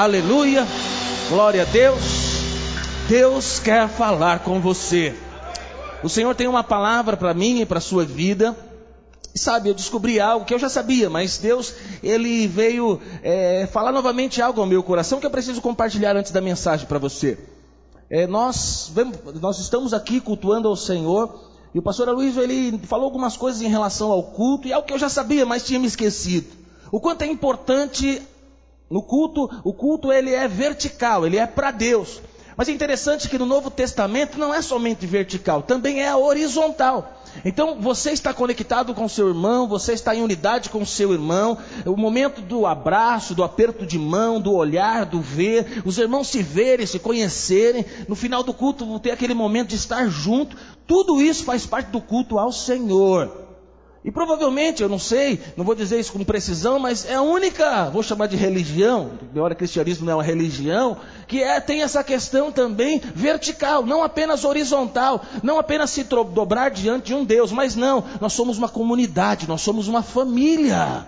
Aleluia. Glória a Deus. Deus quer falar com você. O Senhor tem uma palavra para mim e para a sua vida. Sabe, eu descobri algo que eu já sabia, mas Deus, Ele veio é, falar novamente algo ao meu coração que eu preciso compartilhar antes da mensagem para você. É, nós, nós estamos aqui cultuando ao Senhor, e o pastor Aloysio, ele falou algumas coisas em relação ao culto, e algo que eu já sabia, mas tinha me esquecido. O quanto é importante no culto, o culto ele é vertical, ele é para Deus. Mas é interessante que no Novo Testamento não é somente vertical, também é horizontal. Então você está conectado com seu irmão, você está em unidade com seu irmão. O momento do abraço, do aperto de mão, do olhar, do ver, os irmãos se verem, se conhecerem. No final do culto, ter aquele momento de estar junto. Tudo isso faz parte do culto ao Senhor. E provavelmente, eu não sei, não vou dizer isso com precisão, mas é a única, vou chamar de religião, embora cristianismo não é uma religião, que é, tem essa questão também vertical, não apenas horizontal, não apenas se dobrar diante de um Deus, mas não, nós somos uma comunidade, nós somos uma família.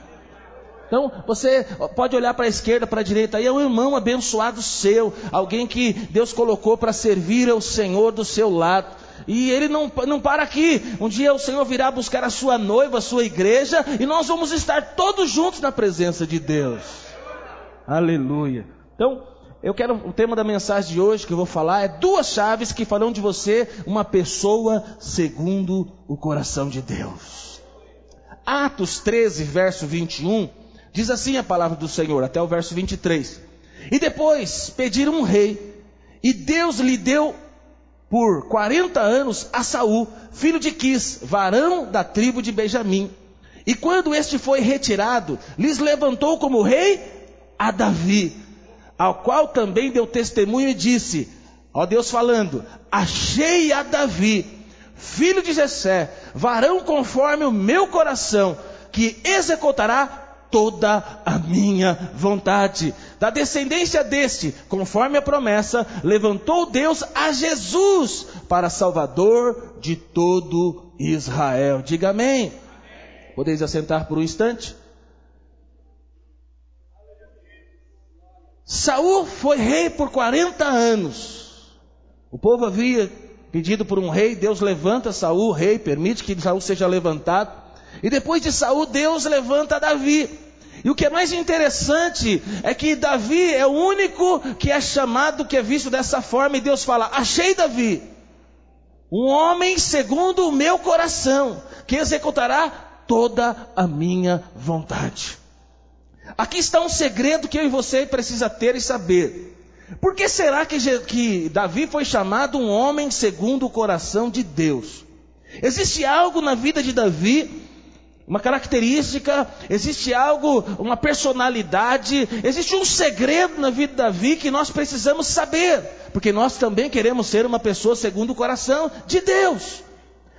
Então, você pode olhar para a esquerda, para a direita, aí é um irmão abençoado seu, alguém que Deus colocou para servir ao Senhor do seu lado. E ele não, não para aqui. Um dia o Senhor virá buscar a sua noiva, a sua igreja, e nós vamos estar todos juntos na presença de Deus. Aleluia. Então, eu quero o tema da mensagem de hoje que eu vou falar é duas chaves que farão de você uma pessoa segundo o coração de Deus. Atos 13, verso 21, diz assim a palavra do Senhor, até o verso 23. E depois pediram um rei, e Deus lhe deu por 40 anos a Saul, filho de Quis, varão da tribo de Benjamim. E quando este foi retirado, lhes levantou como rei a Davi, ao qual também deu testemunho e disse: Ó Deus falando, achei a Davi, filho de Jessé, varão conforme o meu coração, que executará toda a minha vontade. Da descendência deste, conforme a promessa, levantou Deus a Jesus para Salvador de todo Israel. Diga amém. Podeis assentar por um instante? Saul foi rei por 40 anos. O povo havia pedido por um rei, Deus levanta Saul, rei, permite que Saul seja levantado. E depois de Saul, Deus levanta Davi. E o que é mais interessante é que Davi é o único que é chamado, que é visto dessa forma, e Deus fala: Achei Davi, um homem segundo o meu coração, que executará toda a minha vontade. Aqui está um segredo que eu e você precisa ter e saber. Por que será que, que Davi foi chamado um homem segundo o coração de Deus? Existe algo na vida de Davi uma característica, existe algo, uma personalidade, existe um segredo na vida de Davi que nós precisamos saber, porque nós também queremos ser uma pessoa segundo o coração de Deus.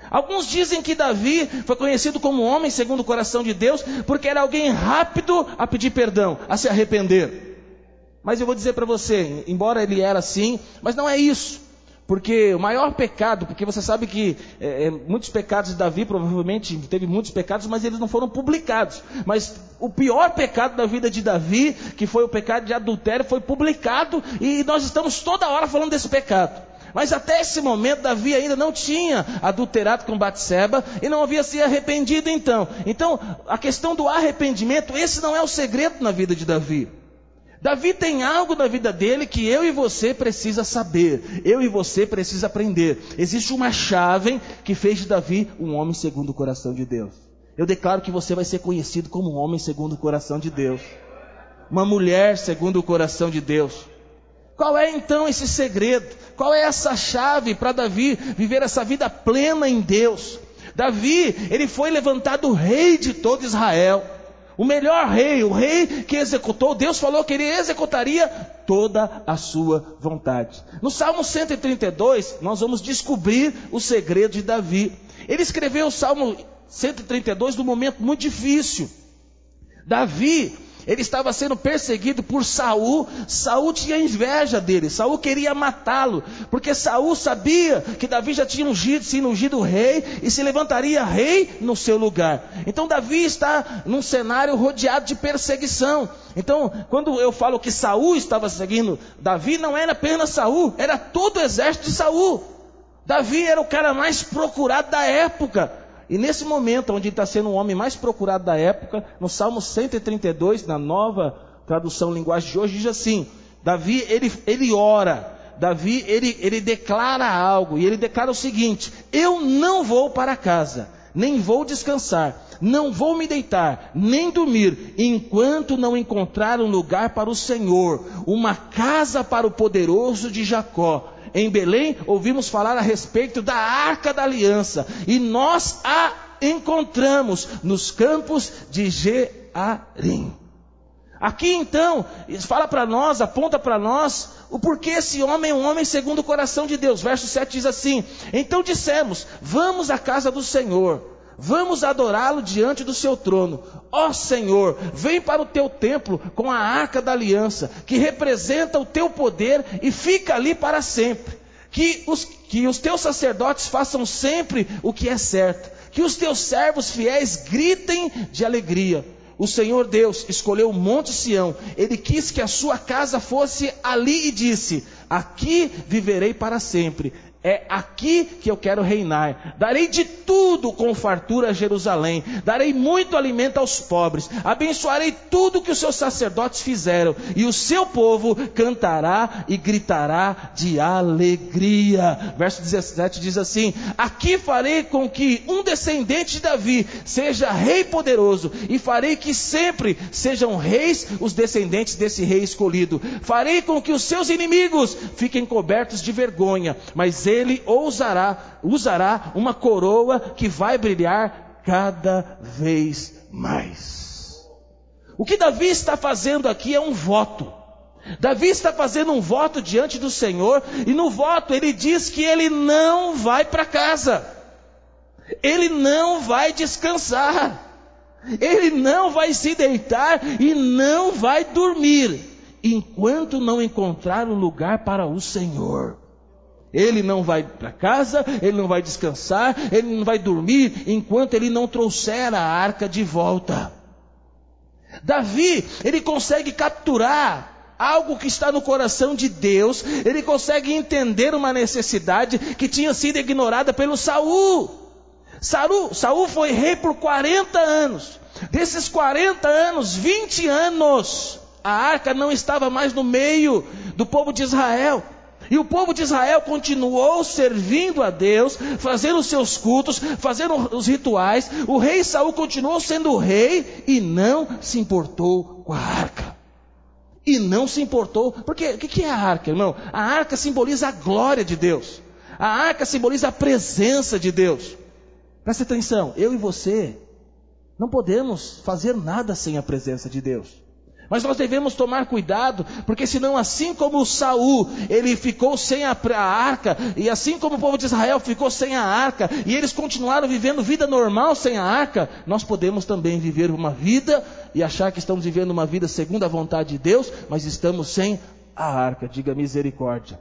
Alguns dizem que Davi foi conhecido como homem segundo o coração de Deus, porque era alguém rápido a pedir perdão, a se arrepender. Mas eu vou dizer para você, embora ele era assim, mas não é isso. Porque o maior pecado, porque você sabe que é, é, muitos pecados de Davi provavelmente teve muitos pecados, mas eles não foram publicados. Mas o pior pecado da vida de Davi, que foi o pecado de adultério, foi publicado e nós estamos toda hora falando desse pecado. Mas até esse momento Davi ainda não tinha adulterado com Batseba e não havia se arrependido então. Então, a questão do arrependimento, esse não é o segredo na vida de Davi. Davi tem algo na vida dele que eu e você precisa saber, eu e você precisa aprender. Existe uma chave que fez de Davi um homem segundo o coração de Deus. Eu declaro que você vai ser conhecido como um homem segundo o coração de Deus, uma mulher segundo o coração de Deus. Qual é então esse segredo? Qual é essa chave para Davi viver essa vida plena em Deus? Davi, ele foi levantado rei de todo Israel. O melhor rei, o rei que executou, Deus falou que ele executaria toda a sua vontade. No Salmo 132, nós vamos descobrir o segredo de Davi. Ele escreveu o Salmo 132 num momento muito difícil. Davi, Ele estava sendo perseguido por Saul. Saul tinha inveja dele. Saul queria matá-lo, porque Saul sabia que Davi já tinha ungido, sido ungido rei e se levantaria rei no seu lugar. Então Davi está num cenário rodeado de perseguição. Então, quando eu falo que Saul estava seguindo Davi, não era apenas Saul, era todo o exército de Saul. Davi era o cara mais procurado da época. E nesse momento, onde ele está sendo o homem mais procurado da época, no Salmo 132, na nova tradução linguagem de hoje, diz assim: Davi, ele, ele ora, Davi, ele, ele declara algo, e ele declara o seguinte: Eu não vou para casa, nem vou descansar, não vou me deitar, nem dormir, enquanto não encontrar um lugar para o Senhor, uma casa para o poderoso de Jacó em Belém, ouvimos falar a respeito da arca da aliança, e nós a encontramos nos campos de Jearim. Aqui então, fala para nós, aponta para nós o porquê esse homem é um homem segundo o coração de Deus. Verso 7 diz assim: Então dissemos: Vamos à casa do Senhor Vamos adorá-lo diante do seu trono. Ó Senhor, vem para o teu templo com a arca da aliança, que representa o teu poder e fica ali para sempre. Que os, que os teus sacerdotes façam sempre o que é certo. Que os teus servos fiéis gritem de alegria. O Senhor Deus escolheu o Monte Sião. Ele quis que a sua casa fosse ali e disse: Aqui viverei para sempre. É aqui que eu quero reinar. Darei de tudo com fartura a Jerusalém. Darei muito alimento aos pobres. Abençoarei tudo que os seus sacerdotes fizeram. E o seu povo cantará e gritará de alegria. Verso 17 diz assim: Aqui farei com que um descendente de Davi seja rei poderoso. E farei que sempre sejam reis os descendentes desse rei escolhido. Farei com que os seus inimigos fiquem cobertos de vergonha. Mas ele ousará, usará uma coroa que vai brilhar cada vez mais. O que Davi está fazendo aqui é um voto. Davi está fazendo um voto diante do Senhor, e no voto ele diz que ele não vai para casa, ele não vai descansar, ele não vai se deitar e não vai dormir, enquanto não encontrar um lugar para o Senhor. Ele não vai para casa, ele não vai descansar, ele não vai dormir enquanto ele não trouxer a arca de volta. Davi, ele consegue capturar algo que está no coração de Deus, ele consegue entender uma necessidade que tinha sido ignorada pelo Saul. Saul, Saul foi rei por 40 anos. Desses 40 anos, 20 anos, a arca não estava mais no meio do povo de Israel. E o povo de Israel continuou servindo a Deus, fazendo os seus cultos, fazendo os rituais. O rei Saul continuou sendo rei e não se importou com a arca. E não se importou, porque o que é a arca, irmão? A arca simboliza a glória de Deus. A arca simboliza a presença de Deus. Presta atenção, eu e você não podemos fazer nada sem a presença de Deus. Mas nós devemos tomar cuidado, porque senão, assim como Saul, ele ficou sem a, a, arca, e assim como o povo de Israel ficou sem a arca, e eles continuaram vivendo vida normal sem a arca, nós podemos também viver uma vida e achar que estamos vivendo uma vida segundo a vontade de Deus, mas estamos sem a arca. Diga misericórdia.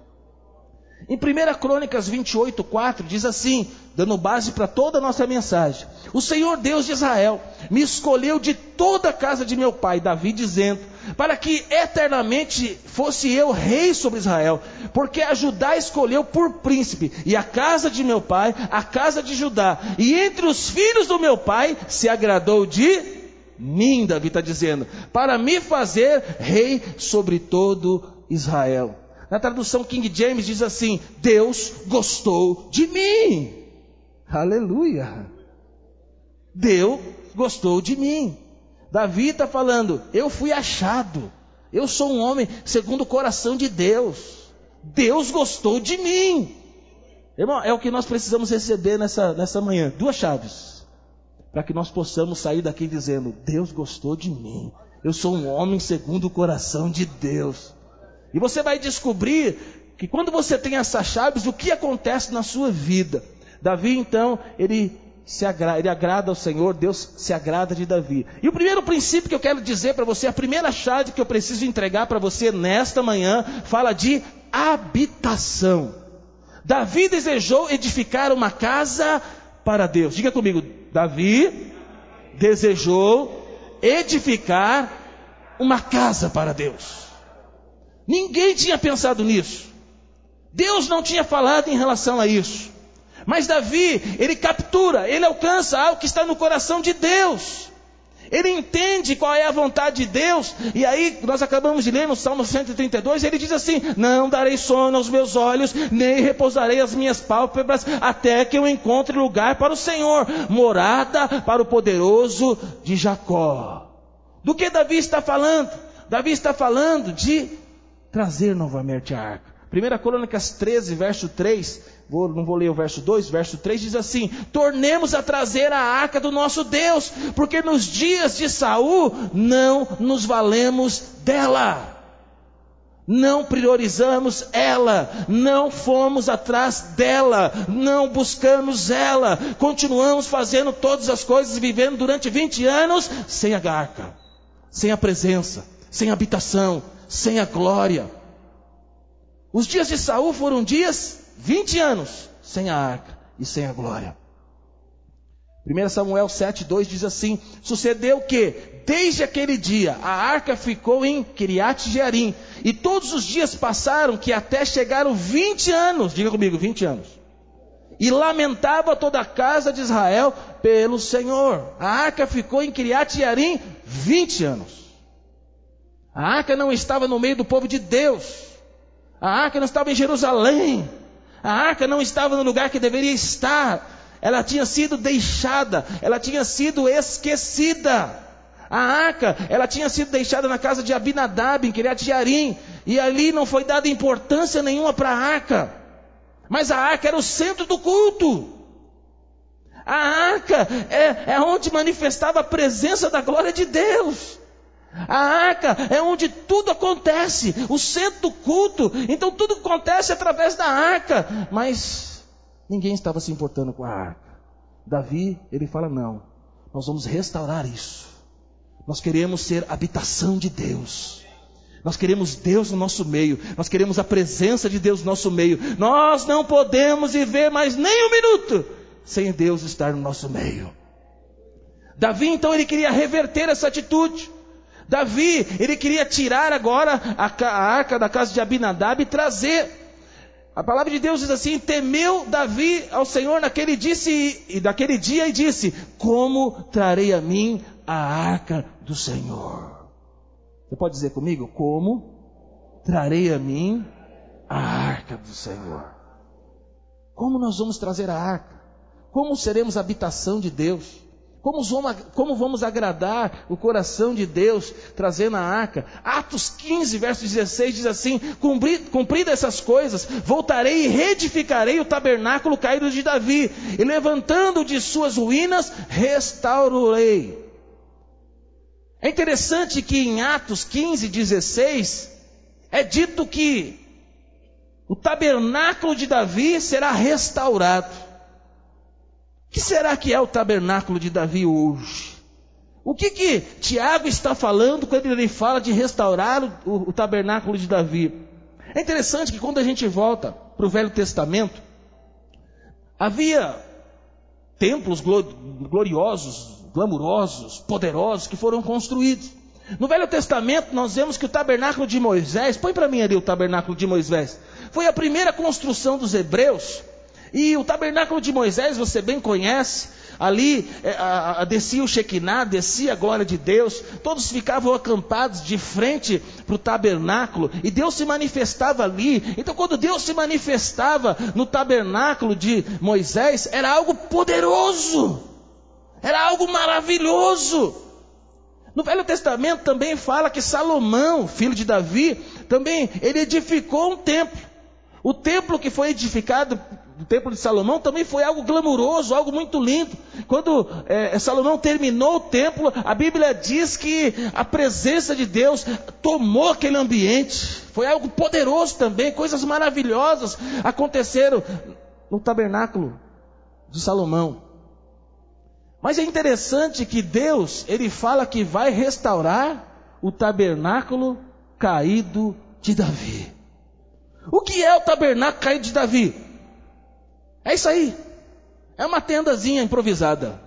Em 1 Crônicas 28, 4 diz assim, dando base para toda a nossa mensagem: O Senhor Deus de Israel me escolheu de toda a casa de meu pai, Davi, dizendo, para que eternamente fosse eu rei sobre Israel, porque a Judá escolheu por príncipe, e a casa de meu pai, a casa de Judá, e entre os filhos do meu pai se agradou de mim, Davi está dizendo, para me fazer rei sobre todo Israel. Na tradução King James diz assim: Deus gostou de mim. Aleluia. Deus gostou de mim. Davi está falando: Eu fui achado. Eu sou um homem segundo o coração de Deus. Deus gostou de mim. Irmão, é o que nós precisamos receber nessa, nessa manhã. Duas chaves. Para que nós possamos sair daqui dizendo: Deus gostou de mim. Eu sou um homem segundo o coração de Deus. E você vai descobrir que quando você tem essas chaves, o que acontece na sua vida. Davi, então, ele se agrada, ele agrada ao Senhor, Deus se agrada de Davi. E o primeiro princípio que eu quero dizer para você, a primeira chave que eu preciso entregar para você nesta manhã, fala de habitação. Davi desejou edificar uma casa para Deus. Diga comigo, Davi desejou edificar uma casa para Deus. Ninguém tinha pensado nisso. Deus não tinha falado em relação a isso. Mas Davi, ele captura, ele alcança algo que está no coração de Deus. Ele entende qual é a vontade de Deus. E aí, nós acabamos de ler no Salmo 132, ele diz assim: Não darei sono aos meus olhos, nem repousarei as minhas pálpebras, até que eu encontre lugar para o Senhor, morada para o poderoso de Jacó. Do que Davi está falando? Davi está falando de trazer novamente a arca. 1 Crônicas 13, verso 3, vou, não vou ler o verso 2, verso 3 diz assim: Tornemos a trazer a arca do nosso Deus, porque nos dias de Saul não nos valemos dela. Não priorizamos ela, não fomos atrás dela, não buscamos ela, continuamos fazendo todas as coisas, vivendo durante 20 anos sem a arca, sem a presença, sem a habitação, sem a glória. Os dias de Saul foram dias 20 anos sem a arca e sem a glória. 1 Samuel 7,2 diz assim: Sucedeu que, desde aquele dia, a arca ficou em Kiriat Jearim, e todos os dias passaram que até chegaram 20 anos, diga comigo, 20 anos. E lamentava toda a casa de Israel pelo Senhor. A arca ficou em Kiriat Jearim 20 anos. A arca não estava no meio do povo de Deus. A arca não estava em Jerusalém. A arca não estava no lugar que deveria estar. Ela tinha sido deixada, ela tinha sido esquecida. A arca, ela tinha sido deixada na casa de Abinadab, em Kiriat Jearim, e ali não foi dada importância nenhuma para a arca. Mas a arca era o centro do culto. A arca é, é onde manifestava a presença da glória de Deus. A arca é onde tudo acontece, o centro culto. Então tudo acontece através da arca. Mas ninguém estava se importando com a arca. Davi, ele fala: não, nós vamos restaurar isso. Nós queremos ser habitação de Deus. Nós queremos Deus no nosso meio. Nós queremos a presença de Deus no nosso meio. Nós não podemos viver mais nem um minuto sem Deus estar no nosso meio. Davi, então, ele queria reverter essa atitude. Davi, ele queria tirar agora a, a arca da casa de Abinadab e trazer. A palavra de Deus diz assim: temeu Davi ao Senhor naquele, disse, e dia e disse: Como trarei a mim a arca do Senhor? Você pode dizer comigo? Como trarei a mim a arca do Senhor? Como nós vamos trazer a arca? Como seremos habitação de Deus? Como vamos, agradar o coração de Deus trazendo a arca? Atos 15, verso 16 diz assim: Cumpridas essas coisas, voltarei e reedificarei o tabernáculo caído de Davi, e levantando de suas ruínas, restaurarei. É interessante que em Atos 15, 16, é dito que o tabernáculo de Davi será restaurado que será que é o tabernáculo de Davi hoje? O que que Tiago está falando quando ele fala de restaurar o, o tabernáculo de Davi? É interessante que quando a gente volta para o Velho Testamento, havia templos gloriosos, glamurosos, poderosos que foram construídos. No Velho Testamento nós vemos que o tabernáculo de Moisés, põe para mim ali o tabernáculo de Moisés, foi a primeira construção dos hebreus e o tabernáculo de Moisés, você bem conhece, ali é, a, a, descia o Shekinah, descia a glória de Deus, todos ficavam acampados de frente para o tabernáculo, e Deus se manifestava ali. Então, quando Deus se manifestava no tabernáculo de Moisés, era algo poderoso, era algo maravilhoso. No Velho Testamento também fala que Salomão, filho de Davi, também ele edificou um templo. O templo que foi edificado do templo de Salomão também foi algo glamuroso, algo muito lindo. Quando é, Salomão terminou o templo, a Bíblia diz que a presença de Deus tomou aquele ambiente. Foi algo poderoso também, coisas maravilhosas aconteceram no tabernáculo de Salomão. Mas é interessante que Deus, ele fala que vai restaurar o tabernáculo caído de Davi. O que é o tabernáculo caído de Davi? É isso aí. É uma tendazinha improvisada.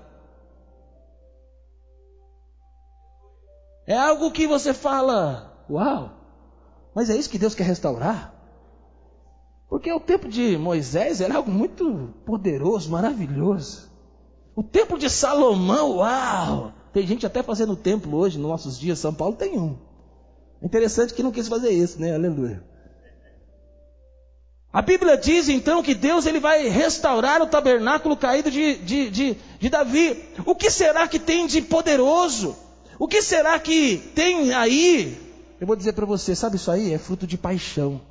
É algo que você fala, uau, mas é isso que Deus quer restaurar? Porque o tempo de Moisés era algo muito poderoso, maravilhoso. O templo de Salomão, uau! Tem gente até fazendo templo hoje, nos nossos dias, São Paulo tem um. É interessante que não quis fazer isso, né? Aleluia. A Bíblia diz então que Deus ele vai restaurar o tabernáculo caído de, de, de, de Davi. O que será que tem de poderoso? O que será que tem aí? Eu vou dizer para você, sabe isso aí? É fruto de paixão.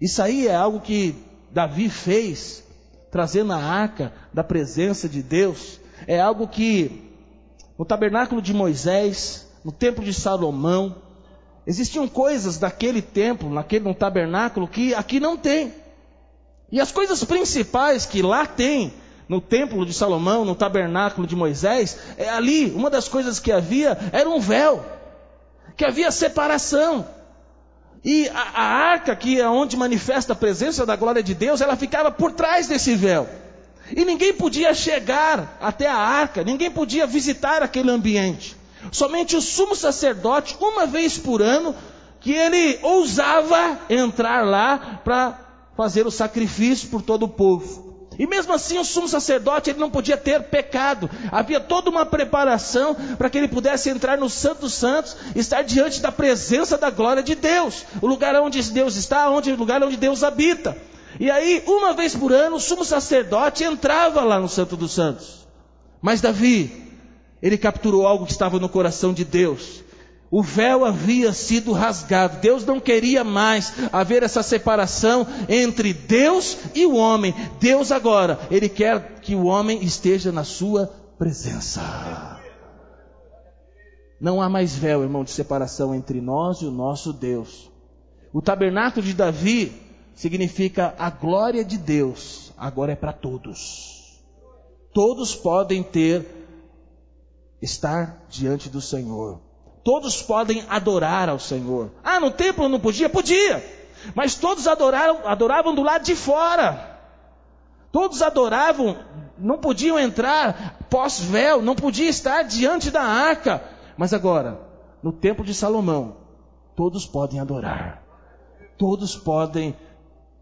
Isso aí é algo que Davi fez, trazendo a arca da presença de Deus. É algo que no tabernáculo de Moisés, no templo de Salomão, existiam coisas daquele templo, naquele no tabernáculo que aqui não tem. E as coisas principais que lá tem, no templo de Salomão, no tabernáculo de Moisés, é ali, uma das coisas que havia era um véu, que havia separação. E a, a arca, que é onde manifesta a presença da glória de Deus, ela ficava por trás desse véu. E ninguém podia chegar até a arca, ninguém podia visitar aquele ambiente. Somente o sumo sacerdote, uma vez por ano, que ele ousava entrar lá para fazer o sacrifício por todo o povo. E mesmo assim, o sumo sacerdote ele não podia ter pecado. Havia toda uma preparação para que ele pudesse entrar no Santo dos Santos, estar diante da presença da glória de Deus, o lugar onde Deus está, onde, o lugar onde Deus habita. E aí, uma vez por ano, o sumo sacerdote entrava lá no Santo dos Santos. Mas Davi, ele capturou algo que estava no coração de Deus. O véu havia sido rasgado. Deus não queria mais haver essa separação entre Deus e o homem. Deus agora, Ele quer que o homem esteja na sua presença. Não há mais véu, irmão, de separação entre nós e o nosso Deus. O tabernáculo de Davi significa a glória de Deus, agora é para todos. Todos podem ter, estar diante do Senhor. Todos podem adorar ao Senhor. Ah, no templo não podia? Podia. Mas todos adoraram, adoravam do lado de fora. Todos adoravam, não podiam entrar pós-véu, não podia estar diante da arca. Mas agora, no templo de Salomão, todos podem adorar. Todos podem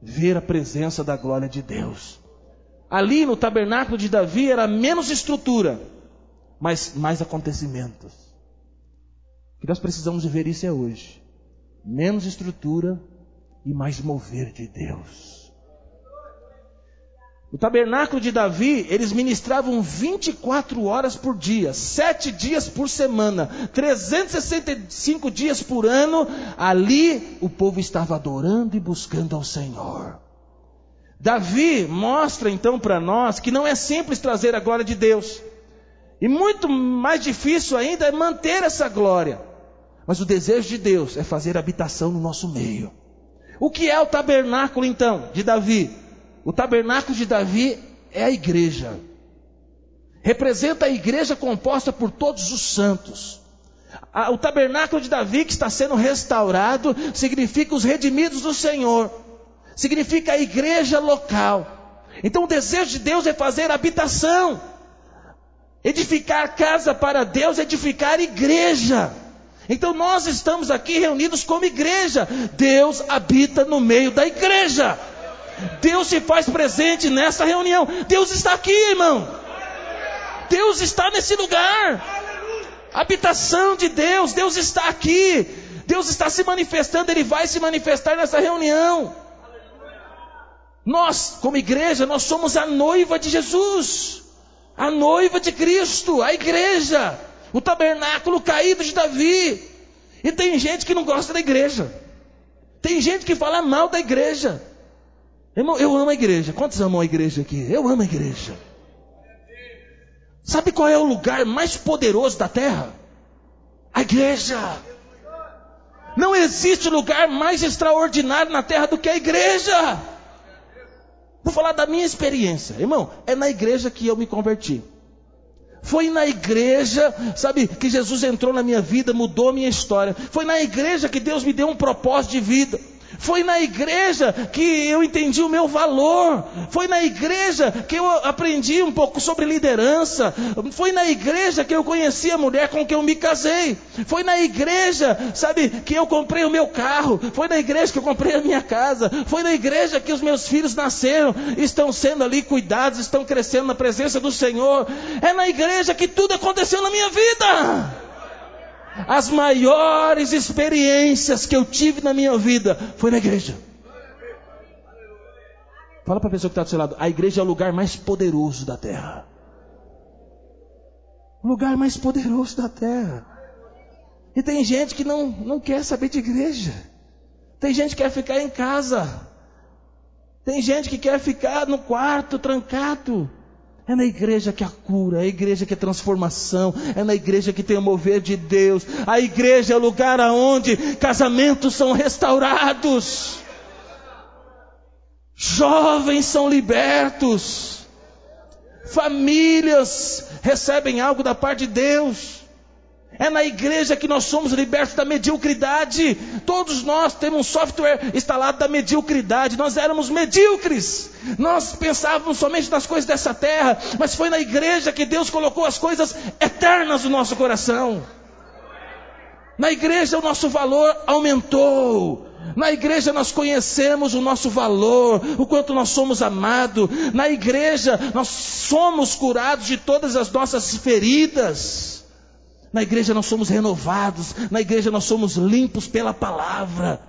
ver a presença da glória de Deus. Ali no tabernáculo de Davi era menos estrutura, mas mais acontecimentos que nós precisamos viver isso é hoje. Menos estrutura e mais mover de Deus. O tabernáculo de Davi, eles ministravam 24 horas por dia, 7 dias por semana, 365 dias por ano. Ali o povo estava adorando e buscando ao Senhor. Davi mostra então para nós que não é simples trazer a glória de Deus. E muito mais difícil ainda é manter essa glória. Mas o desejo de Deus é fazer habitação no nosso meio. O que é o tabernáculo então de Davi? O tabernáculo de Davi é a igreja. Representa a igreja composta por todos os santos. O tabernáculo de Davi que está sendo restaurado significa os redimidos do Senhor. Significa a igreja local. Então o desejo de Deus é fazer habitação. Edificar casa para Deus, edificar igreja. Então nós estamos aqui reunidos como igreja. Deus habita no meio da igreja. Deus se faz presente nessa reunião. Deus está aqui, irmão. Deus está nesse lugar. Habitação de Deus, Deus está aqui. Deus está se manifestando, Ele vai se manifestar nessa reunião. Nós, como igreja, nós somos a noiva de Jesus, a noiva de Cristo, a igreja o tabernáculo caído de Davi. E tem gente que não gosta da igreja. Tem gente que fala mal da igreja. Irmão, eu amo a igreja. Quantos amam a igreja aqui? Eu amo a igreja. Sabe qual é o lugar mais poderoso da terra? A igreja. Não existe lugar mais extraordinário na terra do que a igreja. Vou falar da minha experiência. Irmão, é na igreja que eu me converti. Foi na igreja, sabe, que Jesus entrou na minha vida, mudou a minha história. Foi na igreja que Deus me deu um propósito de vida. Foi na igreja que eu entendi o meu valor. Foi na igreja que eu aprendi um pouco sobre liderança. Foi na igreja que eu conheci a mulher com quem eu me casei. Foi na igreja, sabe, que eu comprei o meu carro. Foi na igreja que eu comprei a minha casa. Foi na igreja que os meus filhos nasceram, estão sendo ali cuidados, estão crescendo na presença do Senhor. É na igreja que tudo aconteceu na minha vida. As maiores experiências que eu tive na minha vida foi na igreja. Fala para a pessoa que está do seu lado: a igreja é o lugar mais poderoso da terra. O lugar mais poderoso da terra. E tem gente que não, não quer saber de igreja. Tem gente que quer ficar em casa. Tem gente que quer ficar no quarto trancado. É na igreja que há cura, é a igreja que é transformação, é na igreja que tem o mover de Deus. A igreja é o lugar aonde casamentos são restaurados, jovens são libertos, famílias recebem algo da parte de Deus. É na igreja que nós somos libertos da mediocridade. Todos nós temos um software instalado da mediocridade. Nós éramos medíocres. Nós pensávamos somente nas coisas dessa terra. Mas foi na igreja que Deus colocou as coisas eternas no nosso coração. Na igreja o nosso valor aumentou. Na igreja nós conhecemos o nosso valor, o quanto nós somos amados. Na igreja nós somos curados de todas as nossas feridas. Na igreja nós somos renovados, na igreja nós somos limpos pela palavra.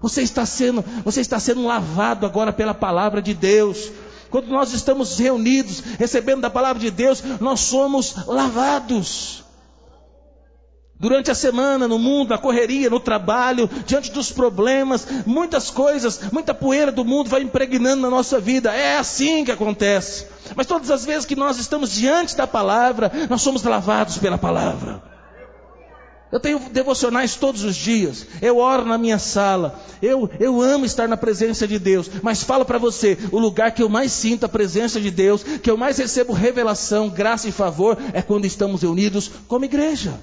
Você está sendo, você está sendo lavado agora pela palavra de Deus. Quando nós estamos reunidos, recebendo da palavra de Deus, nós somos lavados. Durante a semana, no mundo, na correria, no trabalho, diante dos problemas, muitas coisas, muita poeira do mundo vai impregnando na nossa vida. É assim que acontece. Mas todas as vezes que nós estamos diante da palavra, nós somos lavados pela palavra. Eu tenho devocionais todos os dias. Eu oro na minha sala. Eu, eu amo estar na presença de Deus. Mas falo para você: o lugar que eu mais sinto a presença de Deus, que eu mais recebo revelação, graça e favor, é quando estamos reunidos como igreja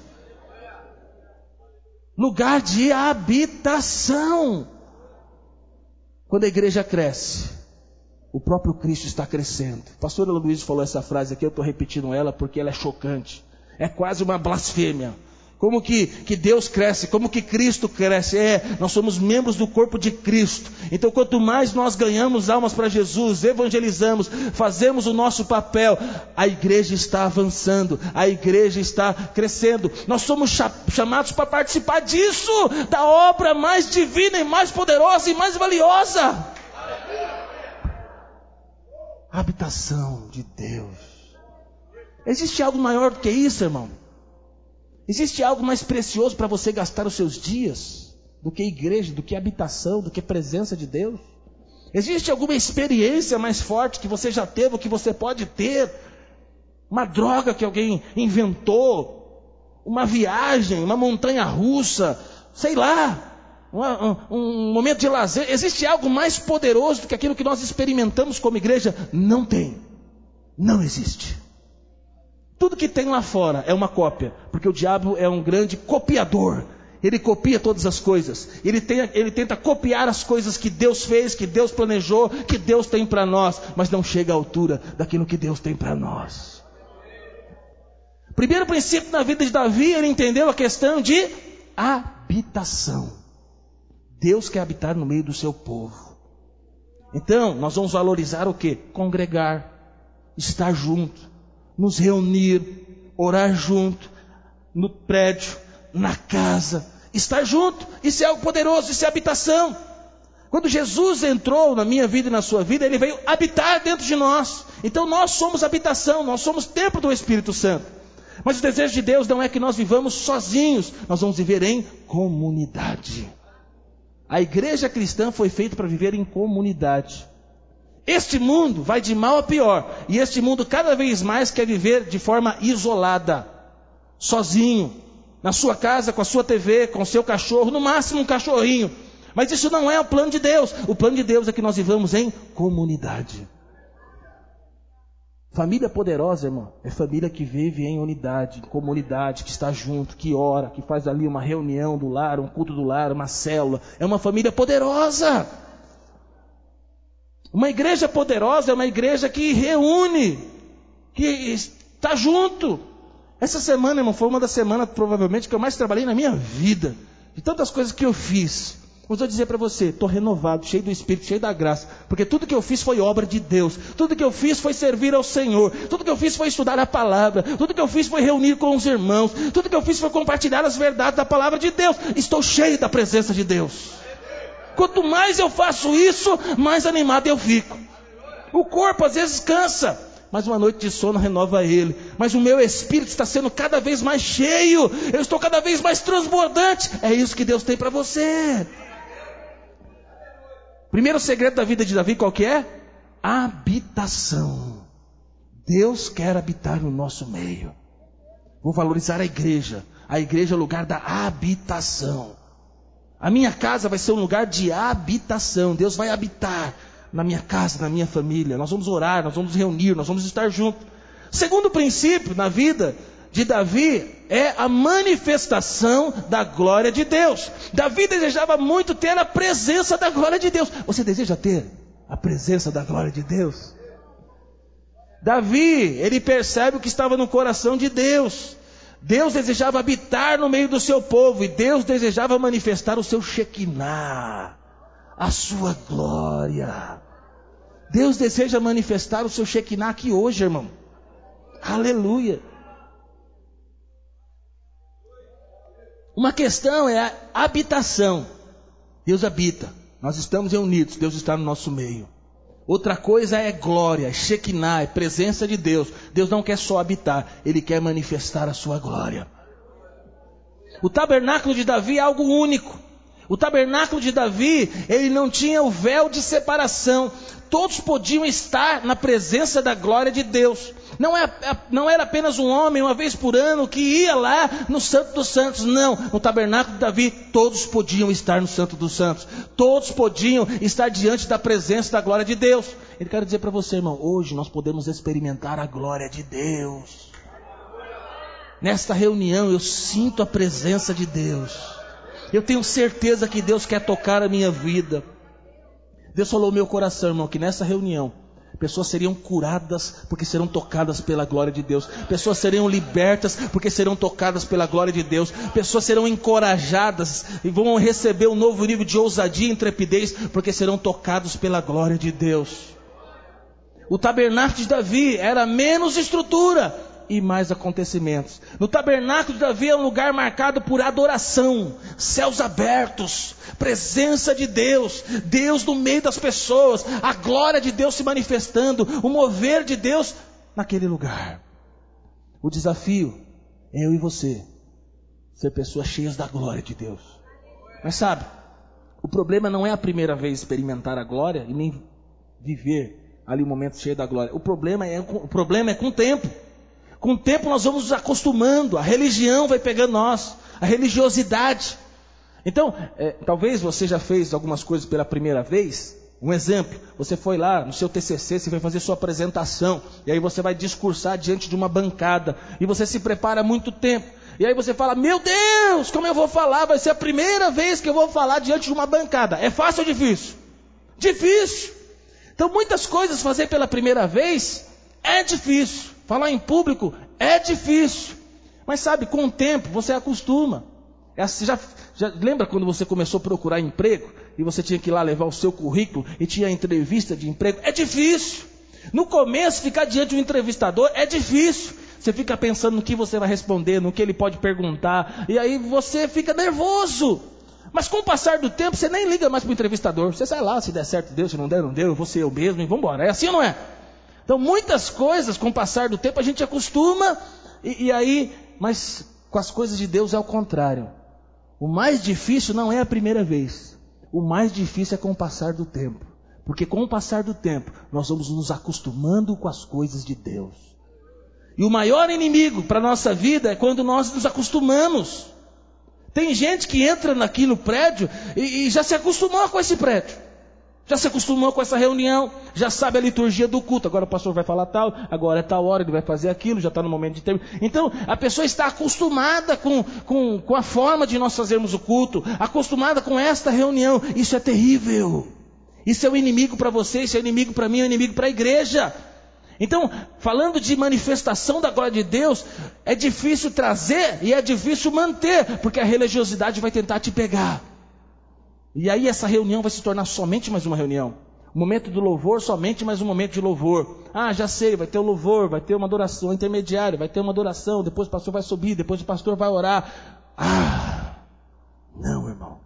lugar de habitação. Quando a igreja cresce, o próprio Cristo está crescendo. A pastora Luiz falou essa frase aqui, eu estou repetindo ela porque ela é chocante. É quase uma blasfêmia. Como que, que Deus cresce, como que Cristo cresce. É, nós somos membros do corpo de Cristo. Então, quanto mais nós ganhamos almas para Jesus, evangelizamos, fazemos o nosso papel, a igreja está avançando, a igreja está crescendo. Nós somos chamados para participar disso, da obra mais divina e mais poderosa e mais valiosa. A habitação de Deus. Existe algo maior do que isso, irmão? Existe algo mais precioso para você gastar os seus dias do que igreja, do que habitação, do que presença de Deus? Existe alguma experiência mais forte que você já teve, ou que você pode ter? Uma droga que alguém inventou? Uma viagem, uma montanha russa, sei lá, um, um, momento de lazer. Existe algo mais poderoso do que aquilo que nós experimentamos como igreja? Não tem. Não existe. Tudo que tem lá fora é uma cópia, porque o diabo é um grande copiador. Ele copia todas as coisas. Ele, tem, ele tenta copiar as coisas que Deus fez, que Deus planejou, que Deus tem para nós, mas não chega à altura daquilo que Deus tem para nós. Primeiro princípio na vida de Davi, ele entendeu a questão de habitação. Deus quer habitar no meio do seu povo. Então, nós vamos valorizar o que? Congregar, estar junto nos reunir, orar junto, no prédio, na casa, estar junto, isso é algo poderoso, isso é habitação. Quando Jesus entrou na minha vida e na sua vida, ele veio habitar dentro de nós. Então nós somos habitação, nós somos templo do Espírito Santo. Mas o desejo de Deus não é que nós vivamos sozinhos, nós vamos viver em comunidade. A igreja cristã foi feita para viver em comunidade. Este mundo vai de mal a pior. E este mundo cada vez mais quer viver de forma isolada, sozinho, na sua casa, com a sua TV, com o seu cachorro, no máximo um cachorrinho. Mas isso não é o plano de Deus. O plano de Deus é que nós vivamos em comunidade. Família poderosa, irmão, é família que vive em unidade, em comunidade, que está junto, que ora, que faz ali uma reunião do lar, um culto do lar, uma célula. É uma família poderosa. Uma igreja poderosa é uma igreja que reúne, que está junto. Essa semana, irmão, foi uma das semanas provavelmente que eu mais trabalhei na minha vida. De tantas coisas que eu fiz. Mas vou dizer para você, estou renovado, cheio do Espírito, cheio da graça, porque tudo que eu fiz foi obra de Deus, tudo que eu fiz foi servir ao Senhor, tudo que eu fiz foi estudar a palavra, tudo que eu fiz foi reunir com os irmãos, tudo que eu fiz foi compartilhar as verdades da palavra de Deus. Estou cheio da presença de Deus. Quanto mais eu faço isso, mais animado eu fico. O corpo às vezes cansa, mas uma noite de sono renova ele. Mas o meu espírito está sendo cada vez mais cheio, eu estou cada vez mais transbordante. É isso que Deus tem para você. Primeiro segredo da vida de Davi qual que é? Habitação. Deus quer habitar no nosso meio. Vou valorizar a igreja. A igreja é o lugar da habitação. A minha casa vai ser um lugar de habitação. Deus vai habitar na minha casa, na minha família. Nós vamos orar, nós vamos reunir, nós vamos estar juntos. Segundo princípio na vida de Davi é a manifestação da glória de Deus. Davi desejava muito ter a presença da glória de Deus. Você deseja ter a presença da glória de Deus? Davi, ele percebe o que estava no coração de Deus. Deus desejava habitar no meio do seu povo e Deus desejava manifestar o seu Shekinah, a sua glória. Deus deseja manifestar o seu Shekinah aqui hoje, irmão. Aleluia. Uma questão é a habitação. Deus habita. Nós estamos reunidos, Deus está no nosso meio. Outra coisa é glória, Shekinah, é presença de Deus. Deus não quer só habitar, Ele quer manifestar a sua glória. O tabernáculo de Davi é algo único. O tabernáculo de Davi, ele não tinha o véu de separação. Todos podiam estar na presença da glória de Deus. Não, é, não era apenas um homem, uma vez por ano, que ia lá no Santo dos Santos. Não. No tabernáculo de Davi, todos podiam estar no Santo dos Santos. Todos podiam estar diante da presença da glória de Deus. Ele quer dizer para você, irmão, hoje nós podemos experimentar a glória de Deus. Nesta reunião eu sinto a presença de Deus. Eu tenho certeza que Deus quer tocar a minha vida. Deus falou meu coração, irmão, que nessa reunião pessoas seriam curadas porque serão tocadas pela glória de Deus. Pessoas seriam libertas porque serão tocadas pela glória de Deus. Pessoas serão encorajadas e vão receber um novo nível de ousadia e intrepidez porque serão tocados pela glória de Deus. O tabernáculo de Davi era menos estrutura, e mais acontecimentos. No tabernáculo de Davi é um lugar marcado por adoração, céus abertos, presença de Deus, Deus no meio das pessoas, a glória de Deus se manifestando, o mover de Deus naquele lugar. O desafio é eu e você ser pessoas cheias da glória de Deus. Mas sabe, o problema não é a primeira vez experimentar a glória e nem viver ali um momento cheio da glória. O problema é, o problema é com o tempo. Com o tempo nós vamos nos acostumando, a religião vai pegando nós, a religiosidade. Então, é, talvez você já fez algumas coisas pela primeira vez. Um exemplo, você foi lá no seu TCC, você vai fazer sua apresentação, e aí você vai discursar diante de uma bancada, e você se prepara muito tempo. E aí você fala: Meu Deus, como eu vou falar? Vai ser a primeira vez que eu vou falar diante de uma bancada. É fácil ou difícil? Difícil. Então, muitas coisas fazer pela primeira vez é difícil. Falar em público é difícil. Mas sabe, com o tempo você acostuma. É assim, já, já, lembra quando você começou a procurar emprego e você tinha que ir lá levar o seu currículo e tinha entrevista de emprego? É difícil. No começo, ficar diante de um entrevistador é difícil. Você fica pensando no que você vai responder, no que ele pode perguntar, e aí você fica nervoso. Mas com o passar do tempo, você nem liga mais para o entrevistador. Você sai lá, se der certo, deu, se não der, não deu, eu vou ser eu mesmo e vamos embora. É assim ou não é? Então, muitas coisas, com o passar do tempo, a gente acostuma, e, e aí, mas com as coisas de Deus é o contrário. O mais difícil não é a primeira vez, o mais difícil é com o passar do tempo. Porque com o passar do tempo, nós vamos nos acostumando com as coisas de Deus. E o maior inimigo para a nossa vida é quando nós nos acostumamos. Tem gente que entra aqui no prédio e, e já se acostumou com esse prédio. Já se acostumou com essa reunião, já sabe a liturgia do culto. Agora o pastor vai falar tal, agora é tal hora, ele vai fazer aquilo, já está no momento de terminar. Então a pessoa está acostumada com, com, com a forma de nós fazermos o culto, acostumada com esta reunião. Isso é terrível. Isso é o inimigo para você, isso é inimigo para mim, é inimigo para a igreja. Então, falando de manifestação da glória de Deus, é difícil trazer e é difícil manter, porque a religiosidade vai tentar te pegar. E aí essa reunião vai se tornar somente mais uma reunião. O momento do louvor, somente mais um momento de louvor. Ah, já sei, vai ter o louvor, vai ter uma adoração intermediária, vai ter uma adoração, depois o pastor vai subir, depois o pastor vai orar. Ah, não, irmão.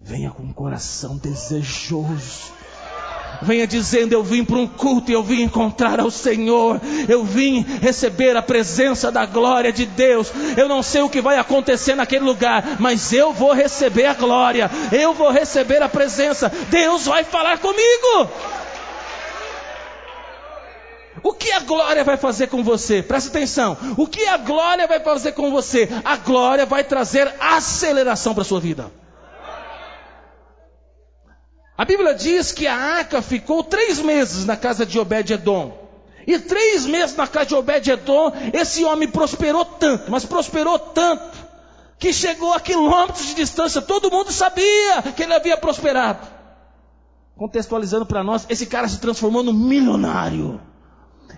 Venha com um coração desejoso venha dizendo: Eu vim para um culto e eu vim encontrar ao Senhor, eu vim receber a presença da glória de Deus. Eu não sei o que vai acontecer naquele lugar, mas eu vou receber a glória, eu vou receber a presença. Deus vai falar comigo. O que a glória vai fazer com você? Presta atenção. O que a glória vai fazer com você? A glória vai trazer aceleração para a sua vida. A Bíblia diz que a arca ficou três meses na casa de Obed-Edom. E três meses na casa de Obed-Edom, esse homem prosperou tanto, mas prosperou tanto, que chegou a quilômetros de distância, todo mundo sabia que ele havia prosperado. Contextualizando para nós, esse cara se transformou num milionário.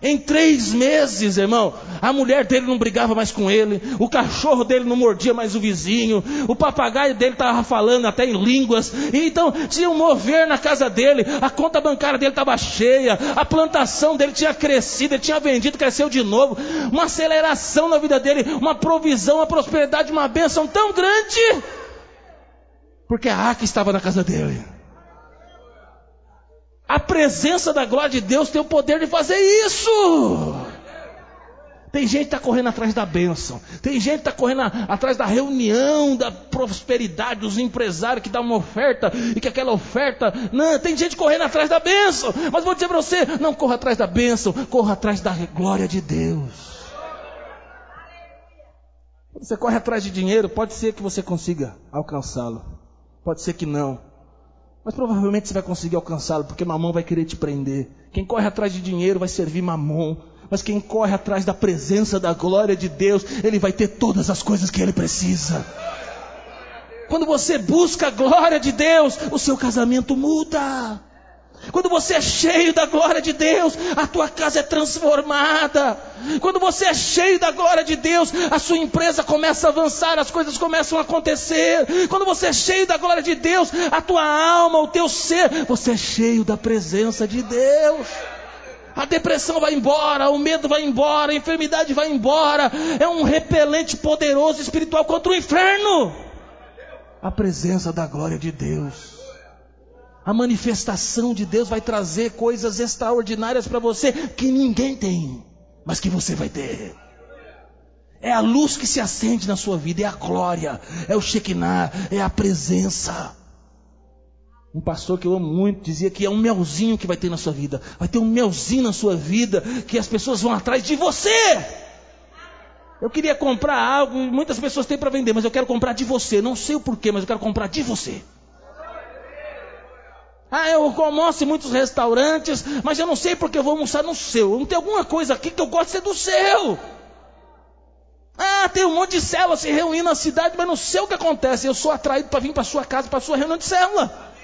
Em três meses, irmão, a mulher dele não brigava mais com ele, o cachorro dele não mordia mais o vizinho, o papagaio dele estava falando até em línguas, e então tinha um mover na casa dele, a conta bancária dele estava cheia, a plantação dele tinha crescido, ele tinha vendido, cresceu de novo, uma aceleração na vida dele, uma provisão, uma prosperidade, uma bênção tão grande, porque a arca estava na casa dele. A presença da glória de Deus tem o poder de fazer isso. Tem gente que está correndo atrás da bênção. Tem gente que está correndo atrás da reunião, da prosperidade, dos empresários que dá uma oferta e que aquela oferta. Não, tem gente correndo atrás da bênção. Mas vou dizer para você: não corra atrás da bênção, corra atrás da glória de Deus. Você corre atrás de dinheiro, pode ser que você consiga alcançá-lo. Pode ser que não. Mas provavelmente você vai conseguir alcançá-lo, porque mamão vai querer te prender. Quem corre atrás de dinheiro vai servir mamão. Mas quem corre atrás da presença da glória de Deus, ele vai ter todas as coisas que ele precisa. Quando você busca a glória de Deus, o seu casamento muda. Quando você é cheio da glória de Deus, a tua casa é transformada. Quando você é cheio da glória de Deus, a sua empresa começa a avançar, as coisas começam a acontecer. Quando você é cheio da glória de Deus, a tua alma, o teu ser, você é cheio da presença de Deus. A depressão vai embora, o medo vai embora, a enfermidade vai embora. É um repelente poderoso espiritual contra o inferno. A presença da glória de Deus. A manifestação de Deus vai trazer coisas extraordinárias para você que ninguém tem, mas que você vai ter. É a luz que se acende na sua vida, é a glória, é o Shekinah, é a presença. Um pastor que eu amo muito dizia que é um melzinho que vai ter na sua vida. Vai ter um melzinho na sua vida que as pessoas vão atrás de você. Eu queria comprar algo, muitas pessoas têm para vender, mas eu quero comprar de você. Não sei o porquê, mas eu quero comprar de você. Ah, eu almoço em muitos restaurantes, mas eu não sei porque eu vou almoçar no seu. Não tem alguma coisa aqui que eu gosto de ser do seu. Ah, tem um monte de células se reunindo na cidade, mas não sei o que acontece. Eu sou atraído para vir para sua casa, para sua reunião de célula.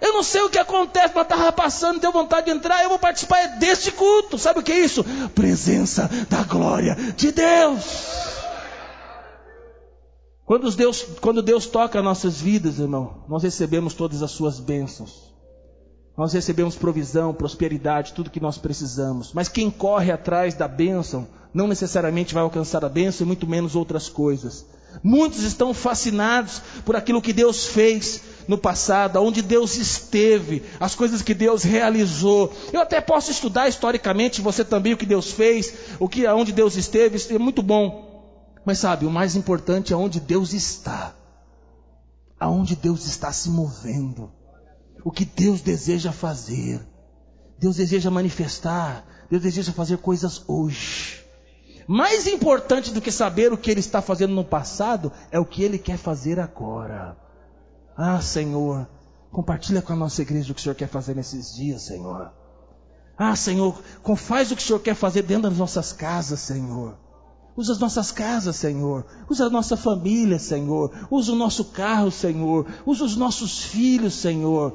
Eu não sei o que acontece, mas estava passando, deu vontade de entrar, eu vou participar é deste culto. Sabe o que é isso? Presença da glória de Deus. Quando Deus, quando Deus toca nossas vidas, irmão, nós recebemos todas as suas bênçãos. Nós recebemos provisão, prosperidade, tudo que nós precisamos. Mas quem corre atrás da bênção não necessariamente vai alcançar a bênção e muito menos outras coisas. Muitos estão fascinados por aquilo que Deus fez no passado, onde Deus esteve, as coisas que Deus realizou. Eu até posso estudar historicamente você também o que Deus fez, o que aonde Deus esteve, isso é muito bom. Mas sabe, o mais importante é onde Deus está. Aonde Deus está se movendo. O que Deus deseja fazer. Deus deseja manifestar. Deus deseja fazer coisas hoje. Mais importante do que saber o que Ele está fazendo no passado é o que Ele quer fazer agora. Ah, Senhor, Compartilha com a nossa igreja o que o Senhor quer fazer nesses dias, Senhor. Ah, Senhor, faz o que o Senhor quer fazer dentro das nossas casas, Senhor. Usa as nossas casas, Senhor. Usa a nossa família, Senhor. Usa o nosso carro, Senhor. Usa os nossos filhos, Senhor.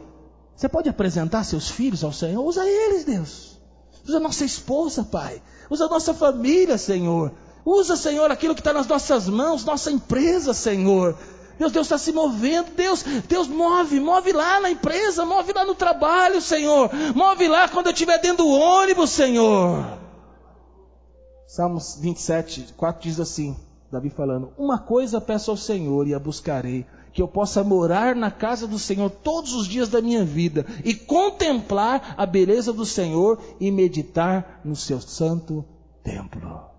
Você pode apresentar seus filhos ao Senhor? Usa eles, Deus. Usa a nossa esposa, Pai. Usa a nossa família, Senhor. Usa, Senhor, aquilo que está nas nossas mãos, nossa empresa, Senhor. Deus, Deus está se movendo. Deus, Deus move, move lá na empresa, move lá no trabalho, Senhor. Move lá quando eu estiver dentro do ônibus, Senhor. Salmos 27, 4 diz assim: Davi falando: Uma coisa peço ao Senhor e a buscarei, que eu possa morar na casa do Senhor todos os dias da minha vida e contemplar a beleza do Senhor e meditar no seu santo templo.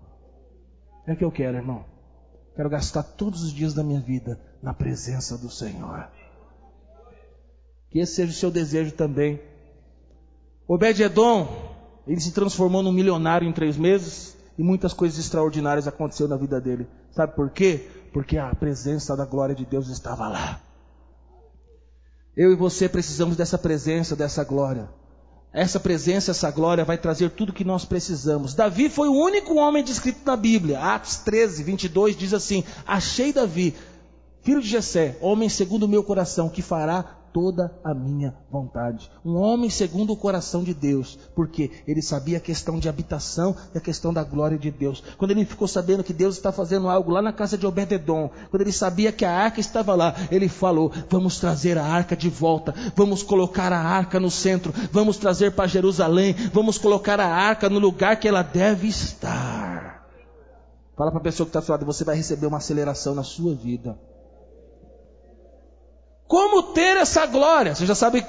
É o que eu quero, irmão. Quero gastar todos os dias da minha vida na presença do Senhor. Que esse seja o seu desejo também. Obed-Edom, ele se transformou num milionário em três meses e muitas coisas extraordinárias aconteceram na vida dele. Sabe por quê? Porque a presença da glória de Deus estava lá. Eu e você precisamos dessa presença, dessa glória. Essa presença, essa glória vai trazer tudo que nós precisamos. Davi foi o único homem descrito na Bíblia. Atos 13, 22 diz assim: Achei Davi, filho de Jessé, homem segundo o meu coração, que fará toda a minha vontade. Um homem segundo o coração de Deus, porque ele sabia a questão de habitação e a questão da glória de Deus. Quando ele ficou sabendo que Deus está fazendo algo lá na casa de Obededon, quando ele sabia que a arca estava lá, ele falou: Vamos trazer a arca de volta, vamos colocar a arca no centro, vamos trazer para Jerusalém, vamos colocar a arca no lugar que ela deve estar. Fala para a pessoa que está falando, você vai receber uma aceleração na sua vida. Como ter essa glória? Você já sabe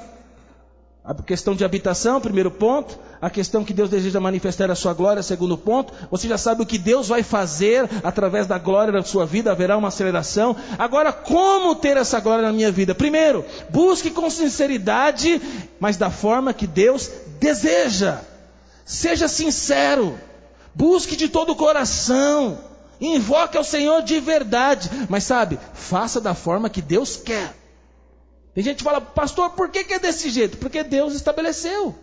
a questão de habitação, primeiro ponto. A questão que Deus deseja manifestar a sua glória, segundo ponto. Você já sabe o que Deus vai fazer através da glória da sua vida, haverá uma aceleração. Agora, como ter essa glória na minha vida? Primeiro, busque com sinceridade, mas da forma que Deus deseja. Seja sincero. Busque de todo o coração. Invoque ao Senhor de verdade. Mas sabe, faça da forma que Deus quer. Tem gente que fala, pastor, por que, que é desse jeito? Porque Deus estabeleceu.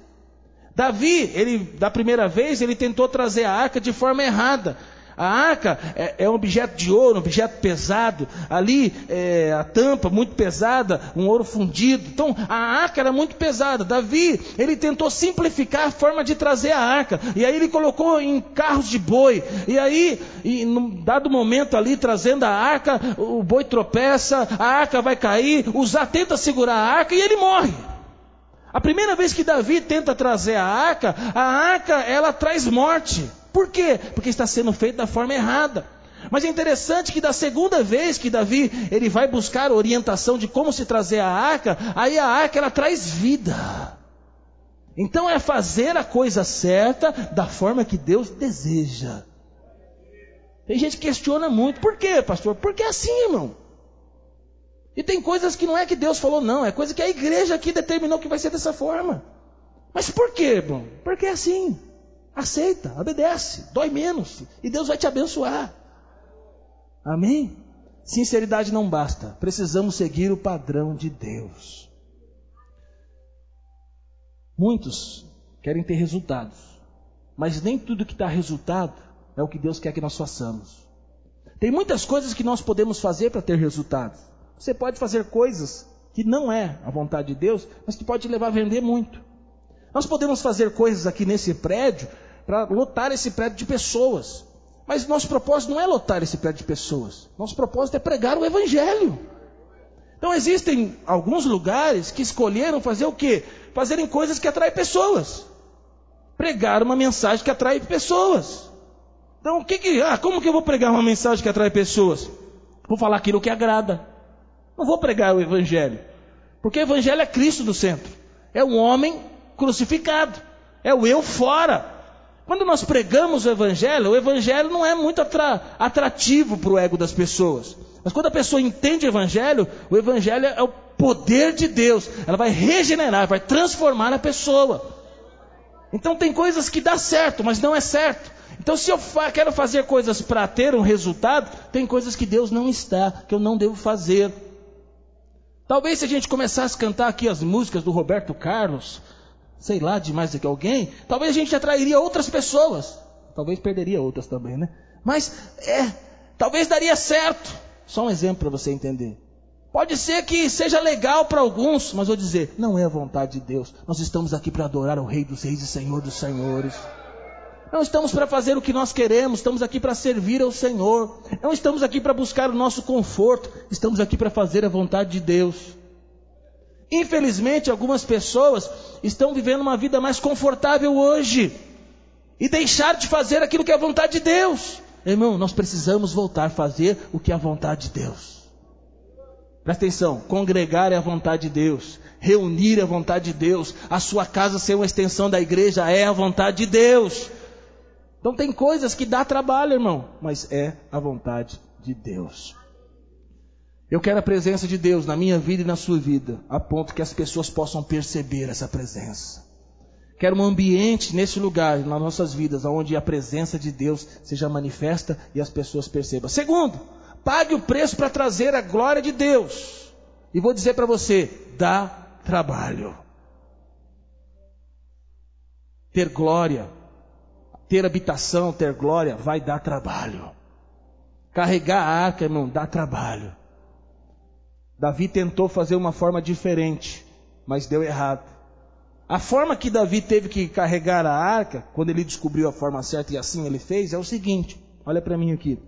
Davi, ele da primeira vez, ele tentou trazer a arca de forma errada. A arca é, é, um objeto de ouro, um objeto pesado. Ali é, a tampa muito pesada, um ouro fundido. Então a arca era muito pesada. Davi, ele tentou simplificar a forma de trazer a arca. E aí ele colocou em carros de boi. E aí, em num dado momento ali, trazendo a arca, o boi tropeça, a arca vai cair, Uzá tenta segurar a arca e ele morre. A primeira vez que Davi tenta trazer a arca, a arca ela traz morte. Por quê? Porque está sendo feito da forma errada. Mas é interessante que da segunda vez que Davi ele vai buscar orientação de como se trazer a arca, aí a arca ela traz vida. Então é fazer a coisa certa da forma que Deus deseja. Tem gente que questiona muito, por quê, pastor? Porque é assim, irmão. E tem coisas que não é que Deus falou, não, é coisa que a igreja aqui determinou que vai ser dessa forma. Mas por quê, irmão? Porque é assim. Aceita, obedece, dói menos e Deus vai te abençoar. Amém? Sinceridade não basta, precisamos seguir o padrão de Deus. Muitos querem ter resultados, mas nem tudo que dá resultado é o que Deus quer que nós façamos. Tem muitas coisas que nós podemos fazer para ter resultados. Você pode fazer coisas que não é a vontade de Deus, mas que pode levar a vender muito. Nós podemos fazer coisas aqui nesse prédio para lotar esse prédio de pessoas. Mas nosso propósito não é lotar esse prédio de pessoas. Nosso propósito é pregar o Evangelho. Então existem alguns lugares que escolheram fazer o quê? Fazerem coisas que atraem pessoas. Pregar uma mensagem que atrai pessoas. Então o que que. Ah, como que eu vou pregar uma mensagem que atrai pessoas? Vou falar aquilo que agrada. Não vou pregar o Evangelho. Porque o Evangelho é Cristo no centro. É um homem crucificado. É o eu fora. Quando nós pregamos o Evangelho, o Evangelho não é muito atrativo para o ego das pessoas. Mas quando a pessoa entende o Evangelho, o Evangelho é o poder de Deus. Ela vai regenerar, vai transformar a pessoa. Então tem coisas que dá certo, mas não é certo. Então se eu quero fazer coisas para ter um resultado, tem coisas que Deus não está, que eu não devo fazer. Talvez se a gente começasse a cantar aqui as músicas do Roberto Carlos, sei lá, de mais do que alguém, talvez a gente atrairia outras pessoas. Talvez perderia outras também, né? Mas é, talvez daria certo. Só um exemplo para você entender. Pode ser que seja legal para alguns, mas vou dizer, não é a vontade de Deus. Nós estamos aqui para adorar o Rei dos Reis e Senhor dos Senhores. Não estamos para fazer o que nós queremos, estamos aqui para servir ao Senhor. Não estamos aqui para buscar o nosso conforto, estamos aqui para fazer a vontade de Deus. Infelizmente, algumas pessoas estão vivendo uma vida mais confortável hoje e deixar de fazer aquilo que é a vontade de Deus. Irmão, nós precisamos voltar a fazer o que é a vontade de Deus. Presta atenção, congregar é a vontade de Deus, reunir é a vontade de Deus, a sua casa ser uma extensão da igreja é a vontade de Deus. Então tem coisas que dá trabalho, irmão, mas é a vontade de Deus. Eu quero a presença de Deus na minha vida e na sua vida, a ponto que as pessoas possam perceber essa presença. Quero um ambiente nesse lugar, nas nossas vidas, onde a presença de Deus seja manifesta e as pessoas percebam. Segundo, pague o preço para trazer a glória de Deus. E vou dizer para você: dá trabalho. Ter glória, ter habitação, ter glória, vai dar trabalho. Carregar a arca, irmão, dá trabalho. Davi tentou fazer uma forma diferente, mas deu errado. A forma que Davi teve que carregar a arca, quando ele descobriu a forma certa e assim ele fez, é o seguinte: olha para mim aqui.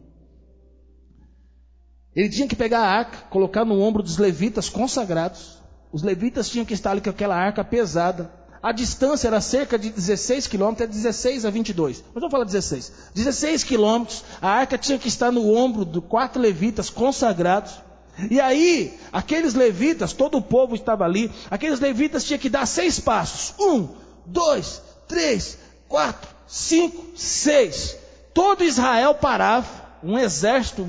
Ele tinha que pegar a arca, colocar no ombro dos levitas consagrados. Os levitas tinham que estar ali com aquela arca pesada. A distância era cerca de 16 quilômetros, é 16 a 22. Mas vamos falar 16. 16 quilômetros, a arca tinha que estar no ombro de quatro levitas consagrados. E aí, aqueles levitas, todo o povo estava ali, aqueles levitas tinham que dar seis passos. Um, dois, três, quatro, cinco, seis. Todo Israel parava, um exército,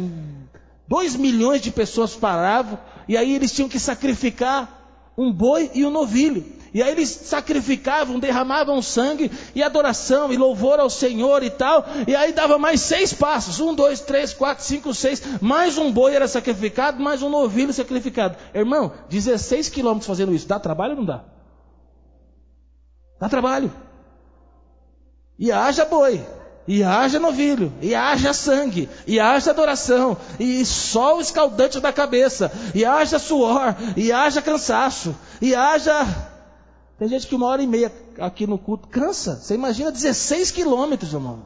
dois milhões de pessoas paravam, e aí eles tinham que sacrificar um boi e um novilho. E aí eles sacrificavam, derramavam sangue e adoração e louvor ao Senhor e tal. E aí dava mais seis passos: um, dois, três, quatro, cinco, seis. Mais um boi era sacrificado, mais um novilho sacrificado. Irmão, 16 quilômetros fazendo isso. Dá trabalho ou não dá? Dá trabalho. E haja boi, e haja novilho, e haja sangue, e haja adoração, e sol escaldante da cabeça, e haja suor, e haja cansaço, e haja tem gente que uma hora e meia aqui no culto cansa. Você imagina 16 quilômetros, irmão.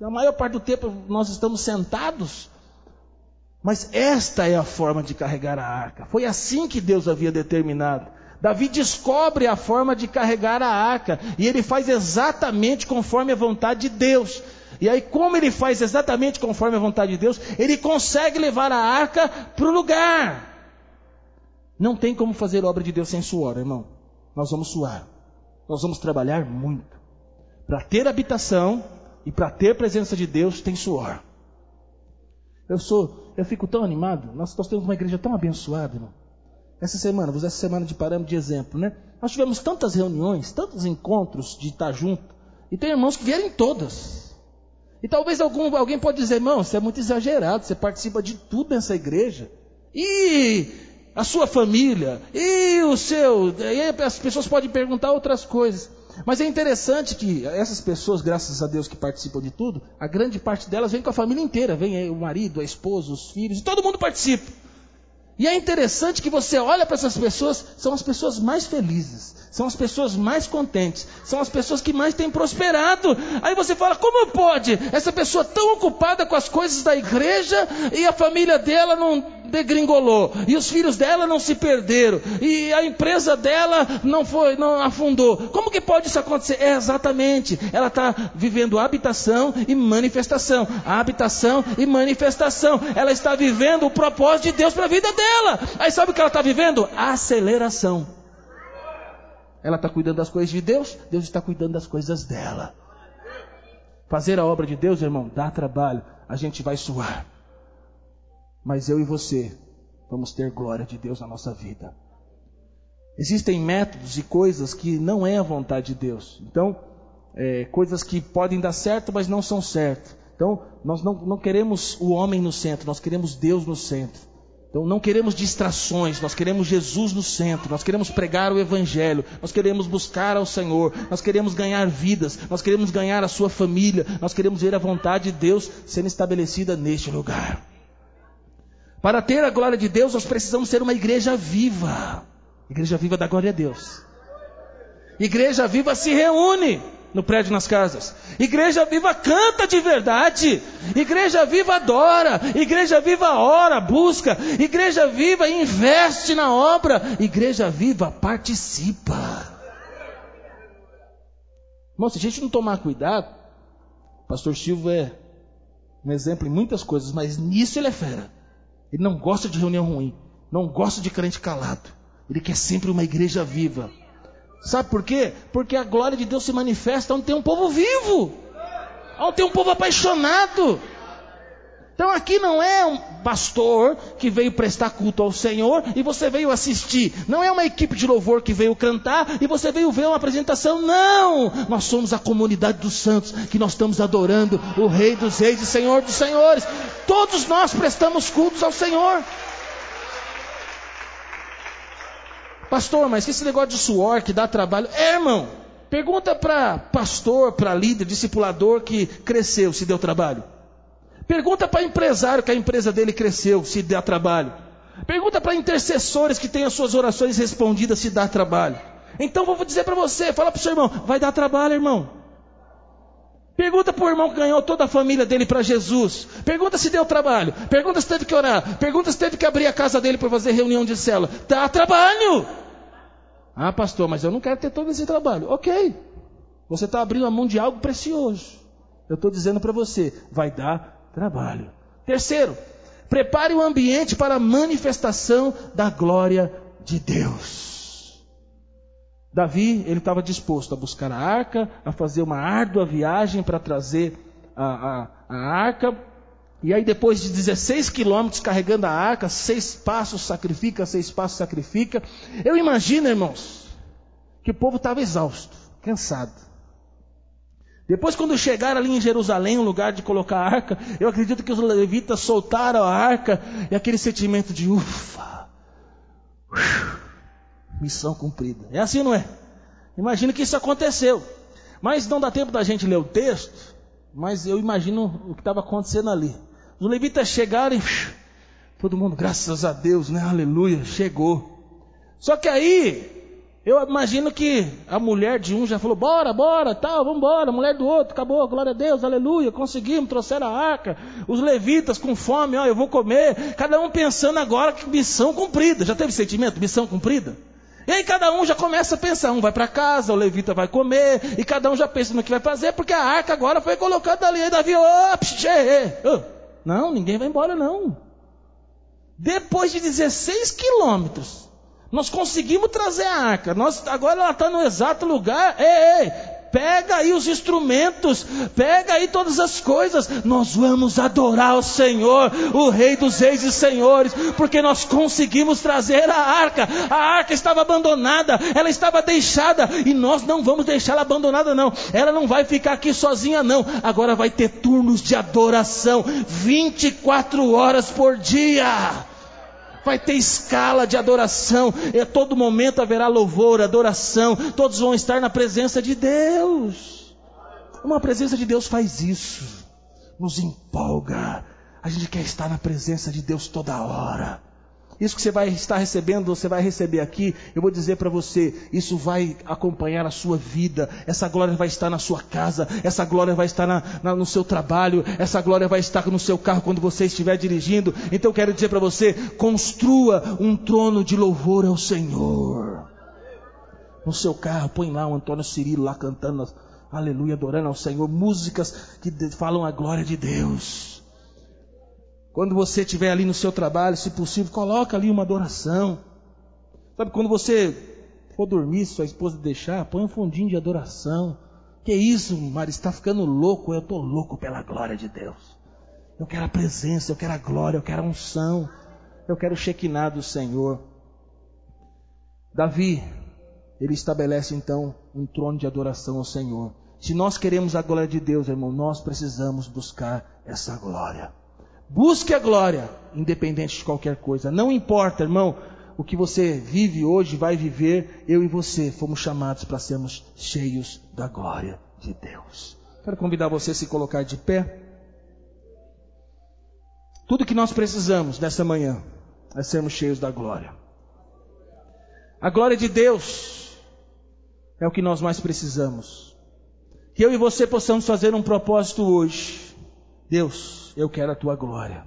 Na maior parte do tempo nós estamos sentados. Mas esta é a forma de carregar a arca. Foi assim que Deus havia determinado. Davi descobre a forma de carregar a arca. E ele faz exatamente conforme a vontade de Deus. E aí, como ele faz exatamente conforme a vontade de Deus, ele consegue levar a arca para o lugar. Não tem como fazer obra de Deus sem suor, irmão nós vamos suar. Nós vamos trabalhar muito. Para ter habitação e para ter presença de Deus tem suor. Eu sou, eu fico tão animado. Nós, nós temos uma igreja tão abençoada, irmão. Essa semana, essa semana de parâmetro de exemplo, né? Nós tivemos tantas reuniões, tantos encontros de estar junto. E tem irmãos que vieram em todas. E talvez algum, alguém pode dizer, irmão, você é muito exagerado, você participa de tudo nessa igreja. E a sua família e o seu. E as pessoas podem perguntar outras coisas. Mas é interessante que essas pessoas, graças a Deus que participam de tudo, a grande parte delas vem com a família inteira, vem o marido, a esposa, os filhos, e todo mundo participa. E é interessante que você olha para essas pessoas, são as pessoas mais felizes, são as pessoas mais contentes, são as pessoas que mais têm prosperado. Aí você fala, como pode essa pessoa tão ocupada com as coisas da igreja e a família dela não degringolou, e os filhos dela não se perderam, e a empresa dela não foi, não afundou. Como que pode isso acontecer? É exatamente, ela está vivendo habitação e manifestação, habitação e manifestação. Ela está vivendo o propósito de Deus para a vida dela. Aí sabe o que ela está vivendo? Aceleração. Ela está cuidando das coisas de Deus, Deus está cuidando das coisas dela. Fazer a obra de Deus, irmão, dá trabalho. A gente vai suar. Mas eu e você vamos ter glória de Deus na nossa vida. Existem métodos e coisas que não é a vontade de Deus. Então, é, coisas que podem dar certo, mas não são certas. Então, nós não, não queremos o homem no centro, nós queremos Deus no centro. Então não queremos distrações, nós queremos Jesus no centro, nós queremos pregar o Evangelho, nós queremos buscar ao Senhor, nós queremos ganhar vidas, nós queremos ganhar a sua família, nós queremos ver a vontade de Deus sendo estabelecida neste lugar. Para ter a glória de Deus, nós precisamos ser uma igreja viva. Igreja viva da glória a Deus. Igreja viva se reúne no prédio nas casas. Igreja viva canta de verdade. Igreja viva adora. Igreja viva ora, busca. Igreja viva investe na obra. Igreja viva participa. Irmão, se a gente não tomar cuidado, pastor Silva é um exemplo em muitas coisas, mas nisso ele é fera. Ele não gosta de reunião ruim, não gosta de crente calado. Ele quer sempre uma igreja viva. Sabe por quê? Porque a glória de Deus se manifesta onde tem um povo vivo, onde tem um povo apaixonado. Então aqui não é um pastor que veio prestar culto ao Senhor e você veio assistir. Não é uma equipe de louvor que veio cantar e você veio ver uma apresentação. Não! Nós somos a comunidade dos santos que nós estamos adorando o Rei dos Reis e Senhor dos Senhores. Todos nós prestamos cultos ao Senhor. Pastor, mas esse negócio de suor que dá trabalho. É, irmão. Pergunta para pastor, para líder, discipulador que cresceu, se deu trabalho. Pergunta para empresário que a empresa dele cresceu, se dá trabalho. Pergunta para intercessores que têm as suas orações respondidas, se dá trabalho. Então vou dizer para você, fala para o seu irmão, vai dar trabalho, irmão. Pergunta para o irmão que ganhou toda a família dele para Jesus. Pergunta se deu trabalho. Pergunta se teve que orar. Pergunta se teve que abrir a casa dele para fazer reunião de célula. Dá trabalho. Ah, pastor, mas eu não quero ter todo esse trabalho. Ok. Você está abrindo a mão de algo precioso. Eu estou dizendo para você, vai dar trabalho. Terceiro, prepare o ambiente para a manifestação da glória de Deus. Davi, ele estava disposto a buscar a arca, a fazer uma árdua viagem para trazer a, a, a arca e aí, depois de 16 quilômetros carregando a arca, seis passos sacrifica, seis passos sacrifica. Eu imagino, irmãos, que o povo estava exausto, cansado. Depois, quando chegaram ali em Jerusalém, no lugar de colocar a arca, eu acredito que os levitas soltaram a arca e aquele sentimento de ufa, missão cumprida. É assim, não é? Imagino que isso aconteceu. Mas não dá tempo da gente ler o texto, mas eu imagino o que estava acontecendo ali. Os levitas chegaram e todo mundo, graças a Deus, né? Aleluia, chegou. Só que aí, eu imagino que a mulher de um já falou: bora, bora, tal, vamos embora. A mulher do outro, acabou, glória a Deus, aleluia, conseguimos, trouxeram a arca. Os levitas com fome, ó, eu vou comer. Cada um pensando agora que missão cumprida. Já teve sentimento? Missão cumprida? E aí cada um já começa a pensar, um vai para casa, o levita vai comer, e cada um já pensa no que vai fazer, porque a arca agora foi colocada ali, e Davi, oh, oh. Não, ninguém vai embora não. Depois de 16 quilômetros, nós conseguimos trazer a arca. Nós, agora ela está no exato lugar. Ei, ei, Pega aí os instrumentos, pega aí todas as coisas. Nós vamos adorar o Senhor, o Rei dos Reis e Senhores, porque nós conseguimos trazer a arca. A arca estava abandonada, ela estava deixada e nós não vamos deixá-la abandonada, não. Ela não vai ficar aqui sozinha, não. Agora vai ter turnos de adoração 24 horas por dia vai ter escala de adoração, e a todo momento haverá louvor, adoração, todos vão estar na presença de Deus. Uma presença de Deus faz isso, nos empolga, a gente quer estar na presença de Deus toda hora. Isso que você vai estar recebendo, você vai receber aqui, eu vou dizer para você, isso vai acompanhar a sua vida, essa glória vai estar na sua casa, essa glória vai estar na, na, no seu trabalho, essa glória vai estar no seu carro quando você estiver dirigindo. Então eu quero dizer para você, construa um trono de louvor ao Senhor. No seu carro, põe lá o Antônio Cirilo lá cantando, aleluia, adorando ao Senhor, músicas que falam a glória de Deus. Quando você estiver ali no seu trabalho, se possível, coloca ali uma adoração. Sabe, quando você for dormir, sua esposa deixar, põe um fundinho de adoração. Que isso, Mari, está ficando louco? Eu estou louco pela glória de Deus. Eu quero a presença, eu quero a glória, eu quero a unção, eu quero o Shekinah do Senhor. Davi, ele estabelece então um trono de adoração ao Senhor. Se nós queremos a glória de Deus, irmão, nós precisamos buscar essa glória Busque a glória, independente de qualquer coisa. Não importa, irmão, o que você vive hoje, vai viver, eu e você fomos chamados para sermos cheios da glória de Deus. Quero convidar você a se colocar de pé. Tudo que nós precisamos nessa manhã é sermos cheios da glória. A glória de Deus é o que nós mais precisamos. Que eu e você possamos fazer um propósito hoje. Deus, eu quero a tua glória.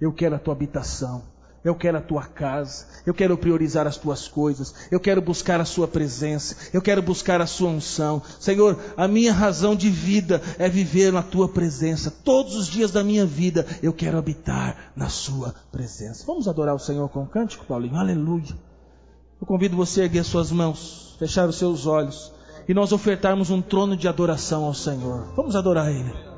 Eu quero a tua habitação. Eu quero a tua casa, eu quero priorizar as tuas coisas, eu quero buscar a sua presença, eu quero buscar a sua unção. Senhor, a minha razão de vida é viver na tua presença. Todos os dias da minha vida eu quero habitar na sua presença. Vamos adorar o Senhor com um cântico, Paulinho? Aleluia. Eu convido você a erguer suas mãos, fechar os seus olhos e nós ofertarmos um trono de adoração ao Senhor. Vamos adorar Ele.